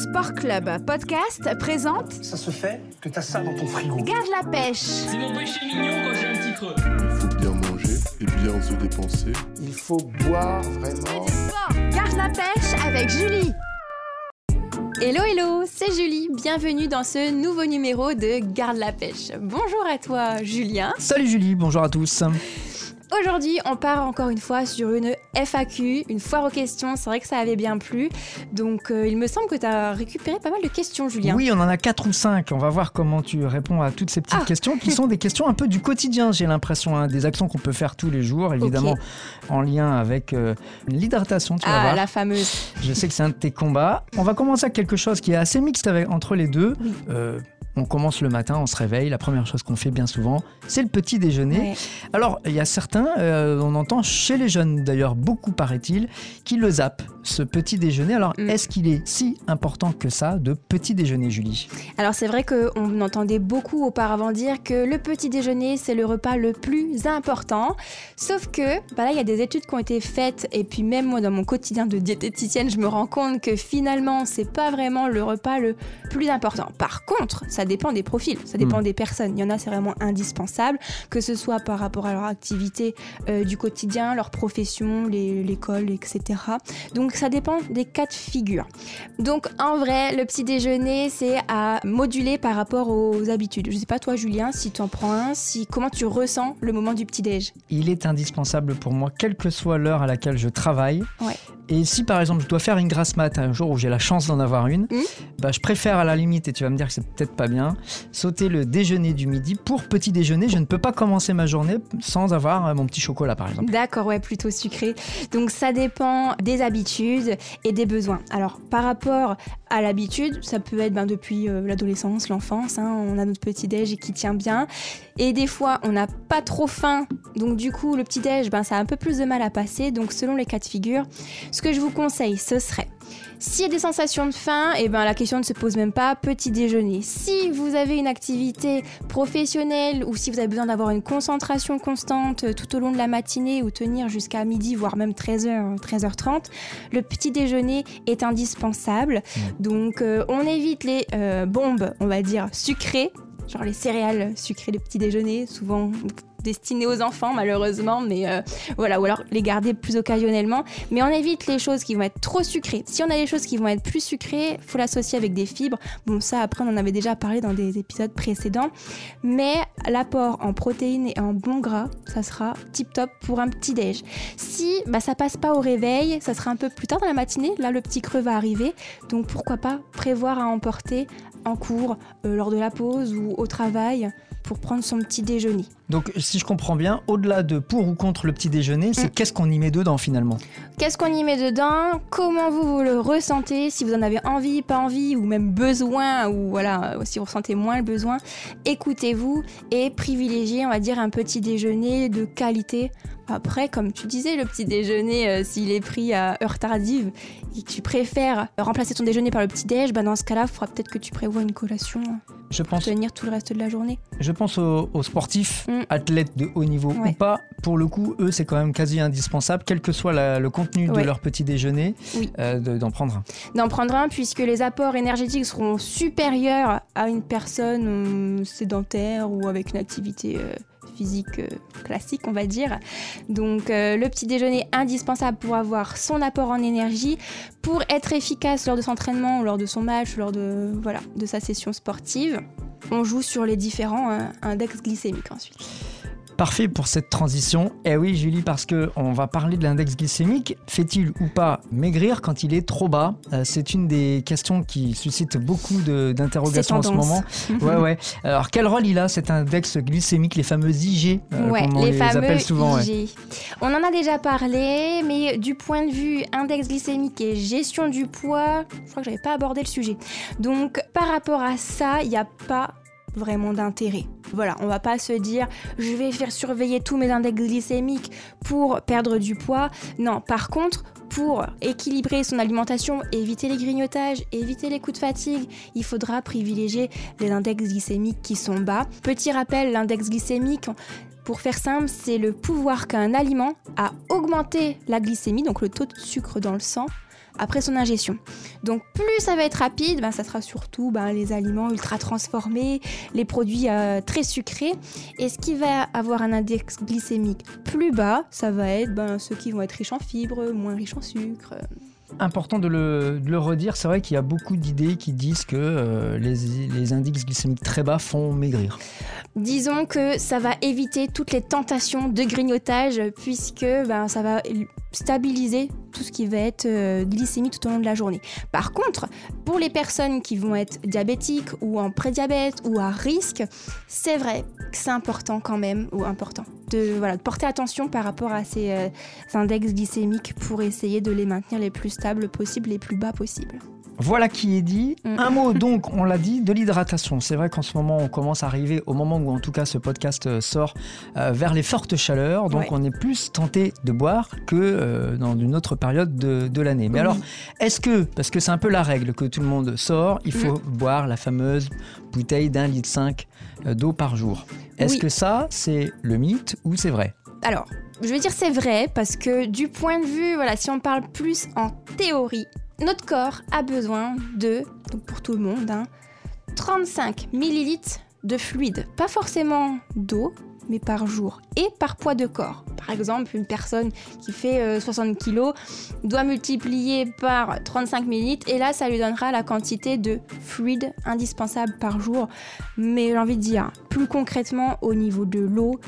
Sport Club Podcast présente Ça se fait que t'as ça dans ton frigo. Garde la pêche. C'est mon péché mignon quand j'ai un petit creux. Il faut bien manger et bien se dépenser. Il faut boire vraiment. Garde la pêche avec Julie. Hello hello, c'est Julie. Bienvenue dans ce nouveau numéro de Garde la pêche. Bonjour à toi Julien. Salut Julie, bonjour à tous. Aujourd'hui, on part encore une fois sur une FAQ, une foire aux questions. C'est vrai que ça avait bien plu. Donc, euh, il me semble que tu as récupéré pas mal de questions, Julien. Oui, on en a 4 ou 5. On va voir comment tu réponds à toutes ces petites Ah. questions qui sont des questions un peu du quotidien, j'ai l'impression. hein, des actions qu'on peut faire tous les jours, évidemment en lien avec euh, l'hydratation, tu vas Ah, voir. la fameuse. Je sais que c'est un de tes combats. On va commencer avec quelque chose qui est assez mixte avec, entre les deux. Oui. Euh, on commence le matin, on se réveille. La première chose qu'on fait bien souvent, c'est le petit déjeuner. Alors, il y a certains, euh, on entend chez les jeunes d'ailleurs, beaucoup paraît-il, qui le zappent, ce petit déjeuner. Alors, Mm. est-ce qu'il est si important que ça de petit déjeuner, Julie? Alors, c'est vrai qu'on entendait beaucoup auparavant dire que le petit déjeuner, c'est le repas le plus important. Sauf que, bah là, il y a des études qui ont été faites. Et puis, même moi, dans mon quotidien de diététicienne, je me rends compte que finalement, c'est pas vraiment le repas le plus important. Par contre, ça dépend des profils, ça dépend Mm. des personnes. Il y en a, c'est vraiment indispensable, que ce soit par rapport à leur activité euh, du quotidien, leur profession, l'école, etc. Donc, ça dépend des cas de figure. Donc, en vrai, le petit déjeuner, c'est à moduler par rapport aux habitudes. Je sais pas, toi, Julien, si tu en prends un, si, comment tu ressens le moment du petit déj? Il est indispensable pour moi, quelle que soit l'heure à laquelle je travaille. Ouais. Et si par exemple je dois faire une grasse mat un jour où j'ai la chance d'en avoir une, Mm. bah, je préfère à la limite, et tu vas me dire que c'est peut-être pas bien, sauter le déjeuner du midi pour petit déjeuner. Je ne peux pas commencer ma journée sans avoir euh, mon petit chocolat par exemple. D'accord, ouais, plutôt sucré. Donc ça dépend des habitudes et des besoins. Alors par rapport à l'habitude, ça peut être ben, depuis euh, l'adolescence, l'enfance, hein, on a notre petit déj qui tient bien. Et des fois, on n'a pas trop faim, donc du coup, le petit déj, ben, ça a un peu plus de mal à passer. Donc selon les cas de figure, ce que je vous conseille, ce serait s'il y a des sensations de faim, et ben la question ne se pose même pas, petit déjeuner. Si vous avez une activité professionnelle ou si vous avez besoin d'avoir une concentration constante euh, tout au long de la matinée ou tenir jusqu'à midi, voire même 13h, 13h30, le petit déjeuner est indispensable. Donc euh, on évite les euh, bombes, on va dire, sucrées, genre les céréales sucrées de petit déjeuner, souvent destinées aux enfants malheureusement, mais euh, voilà, ou alors les garder plus occasionnellement. Mais on évite les choses qui vont être trop sucrées. Si on a des choses qui vont être plus sucrées, faut l'associer avec des fibres. Bon, ça après on en avait déjà parlé dans des épisodes précédents. Mais l'apport en protéines et en bons gras, ça sera tip top pour un petit déj. Si bah, ça passe pas au réveil, ça sera un peu plus tard dans la matinée. Là, le petit creux va arriver. Donc pourquoi pas prévoir à emporter en cours, euh, lors de la pause ou au travail pour prendre son petit déjeuner. Donc si je comprends bien, au-delà de pour ou contre le petit déjeuner, c'est Mm. qu'est-ce qu'on y met dedans finalement Qu'est-ce qu'on y met dedans Comment vous, vous le ressentez Si vous en avez envie, pas envie, ou même besoin, ou voilà, si vous ressentez moins le besoin, écoutez-vous et privilégiez, on va dire, un petit déjeuner de qualité. Après, comme tu disais, le petit déjeuner, euh, s'il est pris à heure tardive et que tu préfères remplacer ton déjeuner par le petit déj, bah dans ce cas-là, il faudra peut-être que tu prévois une collation Je pour pense, tenir tout le reste de la journée. je pense aux, aux sportifs, Mm. athlètes de haut niveau Ouais. ou pas. Pour le coup, eux, c'est quand même quasi indispensable, quel que soit la- le contenu de leur petit déjeuner, Oui. euh, de- d'en prendre un. d'en prendre un puisque les apports énergétiques seront supérieurs à une personne euh, sédentaire ou avec une activité euh, physique classique, on va dire. Donc euh, le petit déjeuner indispensable pour avoir son apport en énergie, pour être efficace lors de son entraînement ou lors de son match, lors de, voilà, de sa session sportive. On joue sur les différents euh, index glycémiques ensuite. Parfait pour cette transition. Eh oui, Julie, parce que on va parler de l'index glycémique. Fait-il ou pas maigrir quand il est trop bas? Euh, C'est une des questions qui suscite beaucoup d'interrogations en ce moment. Ouais, ouais. Alors, quel rôle il a cet index glycémique, les fameux IG, euh, Ouais, comme on les les, fameux appelle souvent ouais. IG. On en a déjà parlé, mais du point de vue index glycémique et gestion du poids, je crois que j'avais pas abordé le sujet. Donc par rapport à ça, il n'y a pas vraiment d'intérêt. Voilà, on va pas se dire je vais faire surveiller tous mes index glycémiques pour perdre du poids. Non, par contre, pour équilibrer son alimentation, éviter les grignotages, éviter les coups de fatigue, il faudra privilégier les index glycémiques qui sont bas. Petit rappel, l'index glycémique, pour faire simple, c'est le pouvoir qu'un aliment a augmenté la glycémie, donc le taux de sucre dans le sang, après son ingestion. Donc plus ça va être rapide, ben, ça sera surtout ben, les aliments ultra transformés, les produits euh, très sucrés. Et ce qui va avoir un index glycémique plus bas, ça va être ben, ceux qui vont être riches en fibres, moins riches en sucre. Important de le, de le redire, c'est vrai qu'il y a beaucoup d'idées qui disent que euh, les, les indices glycémiques très bas font maigrir. Disons que ça va éviter toutes les tentations de grignotage puisque ben, ça va stabiliser tout ce qui va être euh, glycémie tout au long de la journée. Par contre, pour les personnes qui vont être diabétiques ou en prédiabète ou à risque, c'est vrai que c'est important quand même, ou important, de, voilà, de porter attention par rapport à ces euh, index glycémiques pour essayer de les maintenir les plus stables possibles, les plus bas possibles. Voilà qui est dit. Mm. Un mot donc, on l'a dit, de l'hydratation. C'est vrai qu'en ce moment, on commence à arriver au moment où en tout cas ce podcast euh, sort euh, vers les fortes chaleurs. Donc Ouais. on est plus tenté de boire que euh, dans une autre période de, de l'année. Mais Oui. alors, est-ce que, parce que c'est un peu la règle que tout le monde sort, il faut boire la fameuse bouteille d'un litre 5 d'eau par jour. Est-ce Oui. que ça, c'est le mythe ou c'est vrai? Alors, je veux dire c'est vrai parce que du point de vue, voilà, si on parle plus en théorie, notre corps a besoin de, donc pour tout le monde, hein, 35 millilitres de fluide. Pas forcément d'eau, mais par jour et par poids de corps. Par exemple, une personne qui fait euh, 60 kg doit multiplier par 35 millilitres et là, ça lui donnera la quantité de fluide indispensable par jour. Mais j'ai envie de dire, plus concrètement, au niveau de l'eau,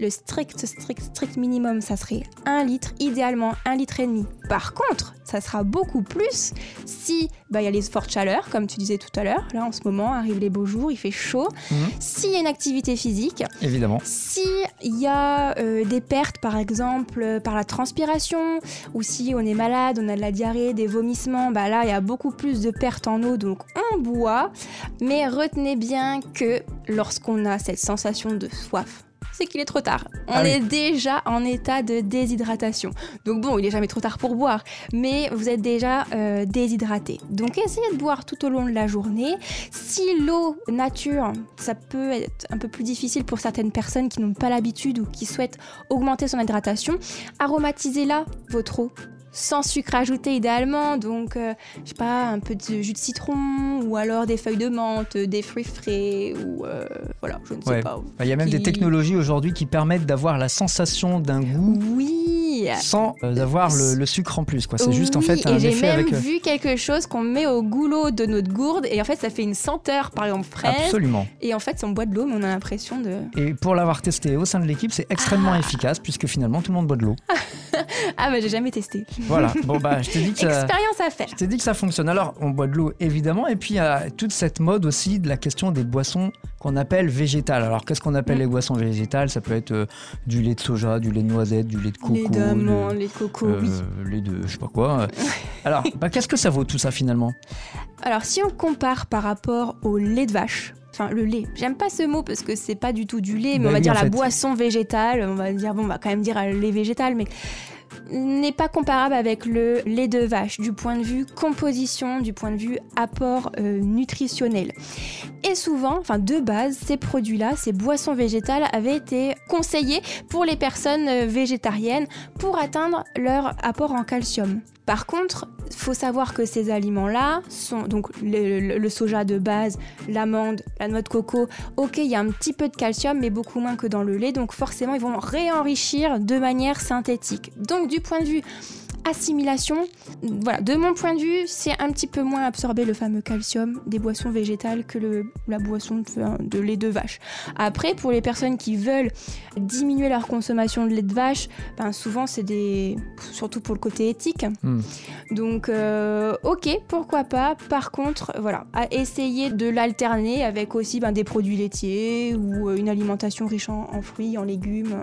le strict, strict, strict minimum, ça serait 1 litre, idéalement 1 litre et demi. Par contre, ça sera beaucoup plus si bah, il y a les fortes chaleurs, comme tu disais tout à l'heure. Là, en ce moment, arrivent les beaux jours, il fait chaud. Mhm. S'il y a une activité physique, Évidemment. Si il y a euh, des pertes, par exemple, euh, par la transpiration, ou si on est malade, on a de la diarrhée, des vomissements, bah là, il y a beaucoup plus de pertes en eau, donc on boit. Mais retenez bien que lorsqu'on a cette sensation de soif, c'est qu'il est trop tard. On Ah oui. est déjà en état de déshydratation. Donc bon, il est jamais trop tard pour boire, mais vous êtes déjà euh, déshydraté. Donc essayez de boire tout au long de la journée. Si l'eau nature, ça peut être un peu plus difficile pour certaines personnes qui n'ont pas l'habitude ou qui souhaitent augmenter son hydratation, aromatisez-la, votre eau. Sans sucre ajouté idéalement, donc euh, je sais pas, un peu de jus de citron ou alors des feuilles de menthe, des fruits frais ou euh, voilà, je ne sais Ouais. pas. Il y a même des technologies aujourd'hui qui permettent d'avoir la sensation d'un goût Oui. Sans euh, avoir le, le sucre en plus. quoi. C'est juste en fait un et j'ai même avec. euh, vu quelque chose qu'on met au goulot de notre gourde et en fait ça fait une senteur par exemple fraise Absolument. et en fait on boit de l'eau mais on a l'impression de Et pour l'avoir testé au sein de l'équipe, c'est extrêmement efficace puisque finalement tout le monde boit de l'eau. ah bah j'ai jamais testé Voilà. Bon bah je t'ai dit que ça. expérience à faire Je t'ai dit que ça fonctionne. Alors, on boit de l'eau évidemment, et puis il y a toute cette mode aussi de la question des boissons qu'on appelle végétales. Alors, qu'est-ce qu'on appelle Mm. les boissons végétales? Ça peut être euh, du lait de soja, du lait de noisette, du lait de coco, les de- les cocos euh, oui lait de je sais pas quoi. Alors, bah, qu'est-ce que ça vaut tout ça finalement? Alors si on compare par rapport au lait de vache Enfin, le lait. J'aime pas ce mot parce que c'est pas du tout du lait, mais Bah on va oui, dire la fait. boisson végétale. On va dire, bon, on va quand même dire euh, lait végétal, mais n'est pas comparable avec le lait de vache du point de vue composition, du point de vue apport euh, nutritionnel. Et souvent, enfin de base, ces produits-là, ces boissons végétales avaient été conseillés pour les personnes euh, végétariennes pour atteindre leur apport en calcium. Par contre, il faut savoir que ces aliments-là sont donc le, soja de base, l'amande, la noix de coco. Ok, il y a un petit peu de calcium, mais beaucoup moins que dans le lait. Donc forcément, ils vont réenrichir de manière synthétique. Du point de vue assimilation, voilà, de mon point de vue, c'est un petit peu moins absorbé le fameux calcium des boissons végétales que le- la boisson de, de lait de vache. Après, pour les personnes qui veulent diminuer leur consommation de lait de vache, ben souvent c'est des, surtout pour le côté éthique. Hmm. Donc, euh, ok, pourquoi pas. Par contre, voilà, à essayer de l'alterner avec aussi ben, des produits laitiers ou euh, une alimentation riche en, en fruits, en légumes.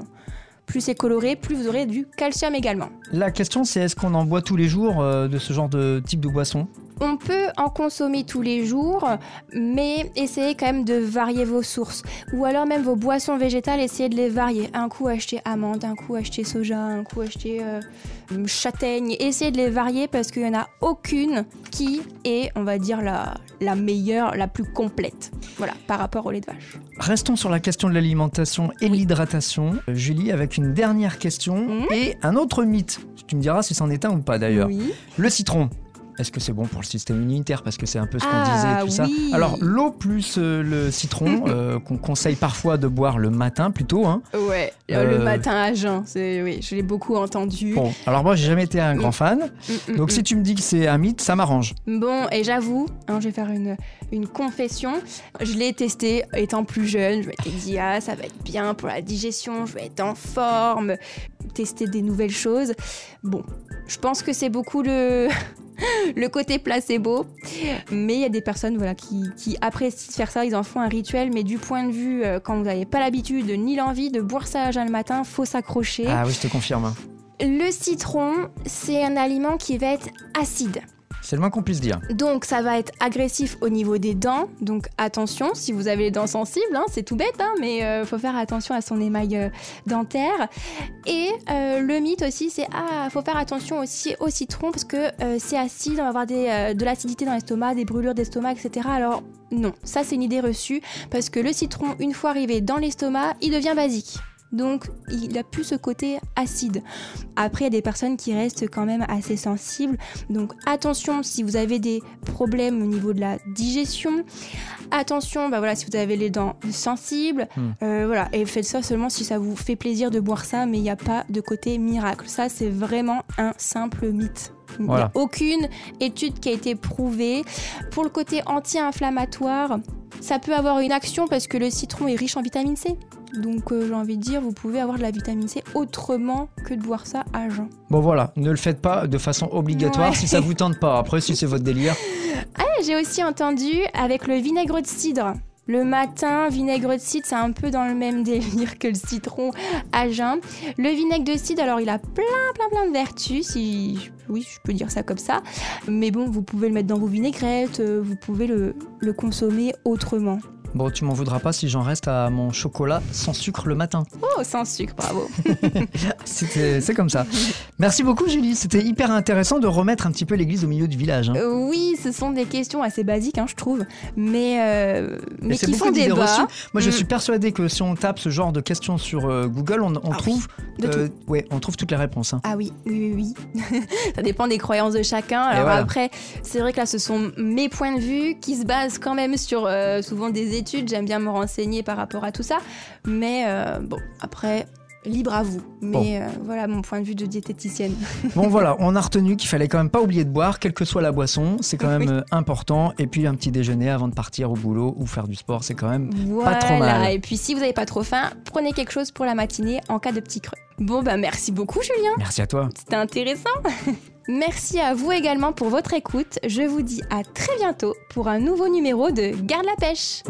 Plus c'est coloré, plus vous aurez du calcium également. La question, c'est est-ce qu'on en boit tous les jours euh, de ce genre de type de boisson? On peut en consommer tous les jours, mais essayez quand même de varier vos sources. Ou alors même vos boissons végétales, essayez de les varier. Un coup acheter amande, un coup acheter soja, un coup acheter euh, châtaigne. Essayez de les varier parce qu'il n'y en a aucune qui est, on va dire, la, la meilleure, la plus complète. Voilà, par rapport au lait de vache. Restons sur la question de l'alimentation et l'hydratation. Julie, avec une dernière question Mhm. et un autre mythe. Tu me diras si c'en est un ou pas d'ailleurs. Oui. Le citron. Est-ce que c'est bon pour le système immunitaire? Parce que c'est un peu ce qu'on Ah, disait, tout ça. Alors, l'eau plus euh, le citron, euh, qu'on conseille parfois de boire le matin plutôt. Hein. Ouais, Euh, le matin à jeun, oui, je l'ai beaucoup entendu. Bon, alors moi, j'ai jamais été un grand fan. Mm, mm, Donc, mm. si tu me dis que c'est un mythe, ça m'arrange. Bon, et j'avoue, hein, je vais faire une, une confession. Je l'ai testé étant plus jeune. Je m'étais dit, ah, ça va être bien pour la digestion, je vais être en forme, tester des nouvelles choses. Bon, je pense que c'est beaucoup le, le côté placebo. Mais il y a des personnes voilà, qui, qui apprécient faire ça, ils en font un rituel. Mais du point de vue, euh, quand vous n'avez pas l'habitude ni l'envie de boire ça à jeun le matin, faut s'accrocher. Ah oui, je te confirme. Le citron, c'est un aliment qui va être acide. C'est le moins qu'on puisse dire. Donc ça va être agressif au niveau des dents. Donc attention, si vous avez les dents sensibles, hein, c'est tout bête, hein, mais il faut faire attention à son émail euh, dentaire. Et euh, le mythe aussi, c'est ah, faut faire attention aussi au citron parce que euh, c'est acide, on va avoir euh, de l'acidité dans l'estomac, des brûlures d'estomac, etc. Alors non, ça c'est une idée reçue parce que le citron, une fois arrivé dans l'estomac, il devient basique. Donc, il a plus ce côté acide. Après, il y a des personnes qui restent quand même assez sensibles. Donc, attention si vous avez des problèmes au niveau de la digestion. Attention, bah voilà, si vous avez les dents sensibles. Hmm. Euh, voilà, et faites ça seulement si ça vous fait plaisir de boire ça, mais il n'y a pas de côté miracle. Ça, c'est vraiment un simple mythe. Il n'y Voilà. a aucune étude qui a été prouvée. Pour le côté anti-inflammatoire, ça peut avoir une action parce que le citron est riche en vitamine C. Donc euh, j'ai envie de dire, vous pouvez avoir de la vitamine C autrement que de boire ça à jeun. Bon voilà, ne le faites pas de façon obligatoire Ouais. si ça vous tente pas. Après, si c'est votre délire. J'ai aussi entendu avec le vinaigre de cidre. Le matin, vinaigre de cidre, c'est un peu dans le même délire que le citron à jeun. Le vinaigre de cidre, alors il a plein, plein, plein de vertus, si oui, je peux dire ça comme ça. Mais bon, vous pouvez le mettre dans vos vinaigrettes, euh, vous pouvez le, le consommer autrement. Bon, tu m'en voudras pas si j'en reste à mon chocolat sans sucre le matin. Oh, sans sucre, bravo. C'est comme ça. Merci beaucoup, Julie. C'était hyper intéressant de remettre un petit peu l'église au milieu du village. hein. Euh, oui, ce sont des questions assez basiques, hein, je trouve, mais, euh, mais qui font débat. reçues. Moi, je Mm. suis persuadé que si on tape ce genre de questions sur euh, Google, on, on Ah oui, trouve, de euh, ouais, on trouve toutes les réponses. hein. Ah oui, oui, oui, oui. ça dépend des croyances de chacun. Alors voilà. après, c'est vrai que là, ce sont mes points de vue qui se basent quand même sur souvent des études. J'aime bien me renseigner par rapport à tout ça. Mais euh, bon, après, libre à vous. Mais euh, voilà mon point de vue de diététicienne. Bon, voilà, on a retenu qu'il fallait quand même pas oublier de boire, quelle que soit la boisson. C'est quand même Oui. euh, important. Et puis un petit déjeuner avant de partir au boulot ou faire du sport, c'est quand même. Voilà. trop mal. Et puis si vous n'avez pas trop faim, prenez quelque chose pour la matinée en cas de petit creux. Bon, bah merci beaucoup, Julien. Merci à toi. C'était intéressant. Merci à vous également pour votre écoute. Je vous dis à très bientôt pour un nouveau numéro de Garde la pêche.